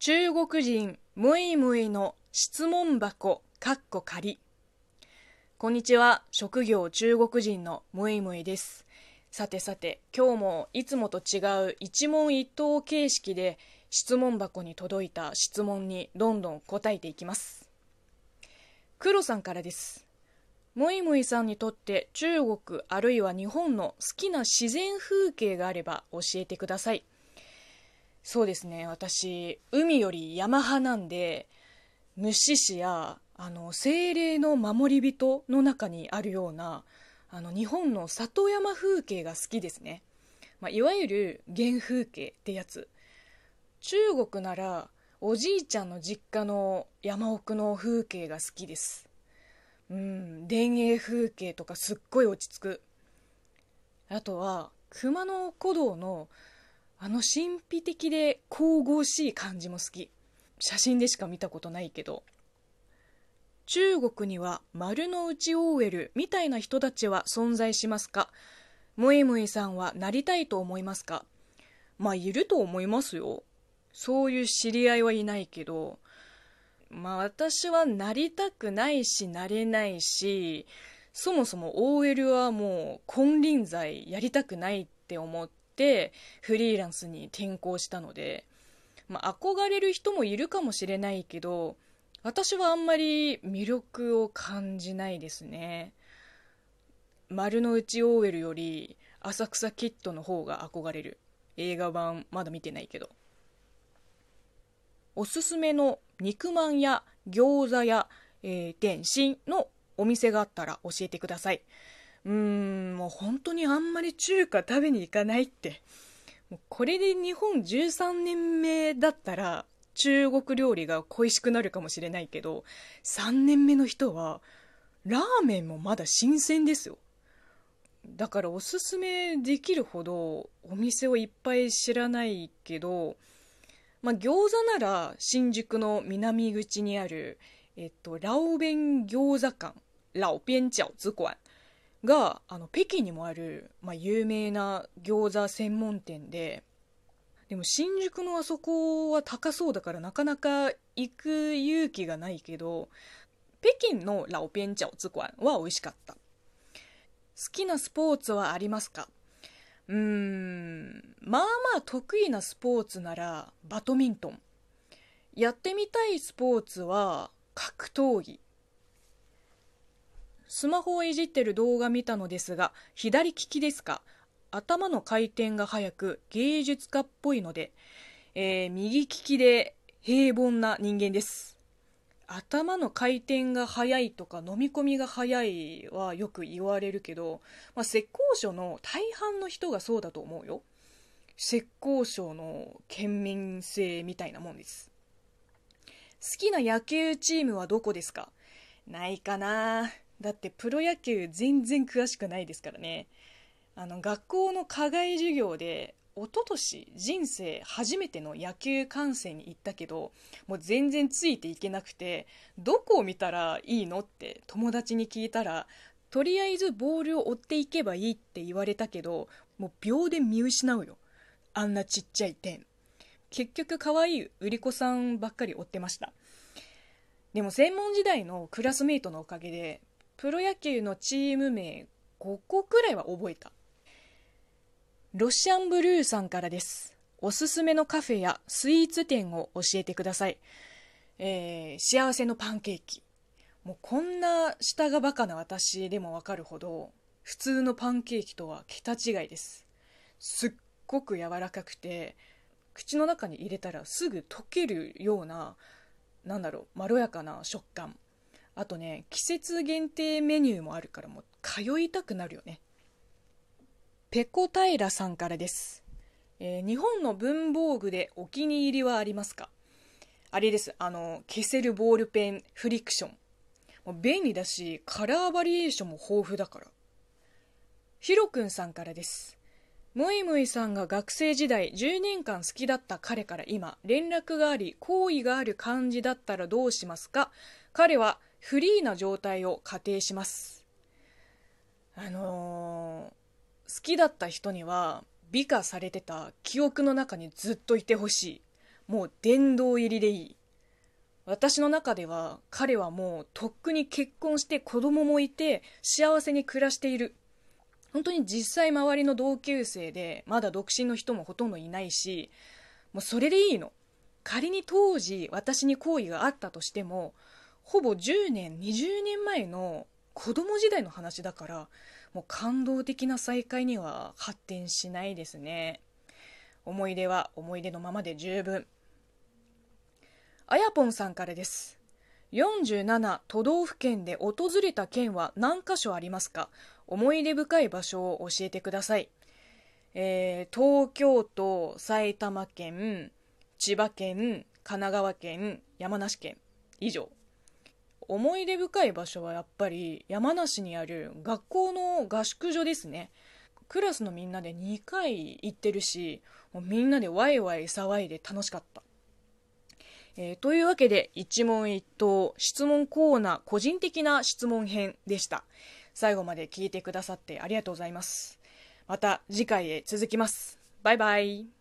中国人むいむいの質問箱かっこ仮こんにちは。職業中国人のむいむいです。さてさて今日もいつもと違う一問一答形式で質問箱に届いた質問にどんどん答えていきます。黒さんからです。むいむいさんにとって中国あるいは日本の好きな自然風景があれば教えてください。そうですね。私海より山派なんで虫師やあの精霊の守り人の中にあるようなあの日本の里山風景が好きですね、まあ、いわゆる原風景ってやつ。中国ならおじいちゃんの実家の山奥の風景が好きです。うん田園風景とかすっごい落ち着く。あとは熊野古道のあの神秘的で神々しい感じも好き。写真でしか見たことないけど。中国には丸の内 OL みたいな人たちは存在しますか？むいむいさんはなりたいと思いますか？まあいると思いますよ。そういう知り合いはいないけど。まあ私はなりたくないしなれないしそもそも OL はもう金輪際やりたくないって思ってフリーランスに転向したので、まあ、憧れる人もいるかもしれないけど私はあんまり魅力を感じないですね。丸の内 OL より浅草キッドの方が憧れる。映画版まだ見てないけど。おすすめの肉まんや餃子や、えー、点心のお店があったら教えてください。うーん、もう本当にあんまり中華食べに行かないって。もうこれで日本13年目だったら中国料理が恋しくなるかもしれないけど、3年目の人はラーメンもまだ新鮮ですよ。だからおすすめできるほどお店をいっぱい知らないけど、まあ、餃子なら新宿の南口にある、えっと、ラオベン餃子館、ラオビン饺子館があの北京にもある、まあ、有名な餃子専門店ででも新宿のあそこは高そうだからなかなか行く勇気がないけど北京のラオピン饺子館は美味しかった。好きなスポーツはありますか？うーんまあまあ得意なスポーツならバドミントン。やってみたいスポーツは格闘技。スマホをいじってる動画見たのですが、左利きですか？頭の回転が速く芸術家っぽいので、えー、右利きで平凡な人間です。頭の回転が速いとか飲み込みが速いはよく言われるけど、まあ、浙江省の大半の人がそうだと思うよ。浙江省の県民性みたいなもんです。好きな野球チームはどこですか？ないかなだってプロ野球全然詳しくないですからね。あの学校の課外授業で一昨年人生初めての野球観戦に行ったけどもう全然ついていけなくてどこを見たらいいのって友達に聞いたらとりあえずボールを追っていけばいいって言われたけどもう秒で見失うよ。あんなちっちゃい点。結局可愛い売り子さんばっかり追ってました。でも専門時代のクラスメイトのおかげでプロ野球のチーム名5個くらいは覚えた。ロシアンブルーさんからです。おすすめのカフェやスイーツ店を教えてください、えー、幸せのパンケーキ。もうこんな舌がバカな私でもわかるほど普通のパンケーキとは桁違いです。すっごく柔らかくて口の中に入れたらすぐ溶けるようななんだろうまろやかな食感。あとね季節限定メニューもあるからもう通いたくなるよね。ペコ平さんからです、えー、日本の文房具でお気に入りはありますか？あれです。あの消せるボールペンフリクション。もう便利だしカラーバリエーションも豊富だから。ひろくんさんからです。むいむいさんが学生時代10年間好きだった彼から今連絡があり好意がある感じだったらどうしますか？彼はフリーな状態を仮定します。あのー、好きだった人には美化されてた記憶の中にずっといてほしい。もう殿堂入りでいい。私の中では彼はもうとっくに結婚して子供もいて幸せに暮らしている。本当に実際周りの同級生でまだ独身の人もほとんどいないしもうそれでいいの。仮に当時私に好意があったとしてもほぼ10年20年前の子供時代の話だからもう感動的な再会には発展しないですね。思い出は思い出のままで十分。あやぽんさんからです。47都道府県で訪れた県は何箇所ありますか？思い出深い場所を教えてください、えー、東京都埼玉県千葉県神奈川県山梨県。以上。思い出深い場所はやっぱり山梨にある学校の合宿所ですね。クラスのみんなで2回行ってるしもうみんなでワイワイ騒いで楽しかった、えー、というわけで一問一答質問コーナー個人的な質問編でした。最後まで聞いてくださってありがとうございます。また次回へ続きます。バイバイ。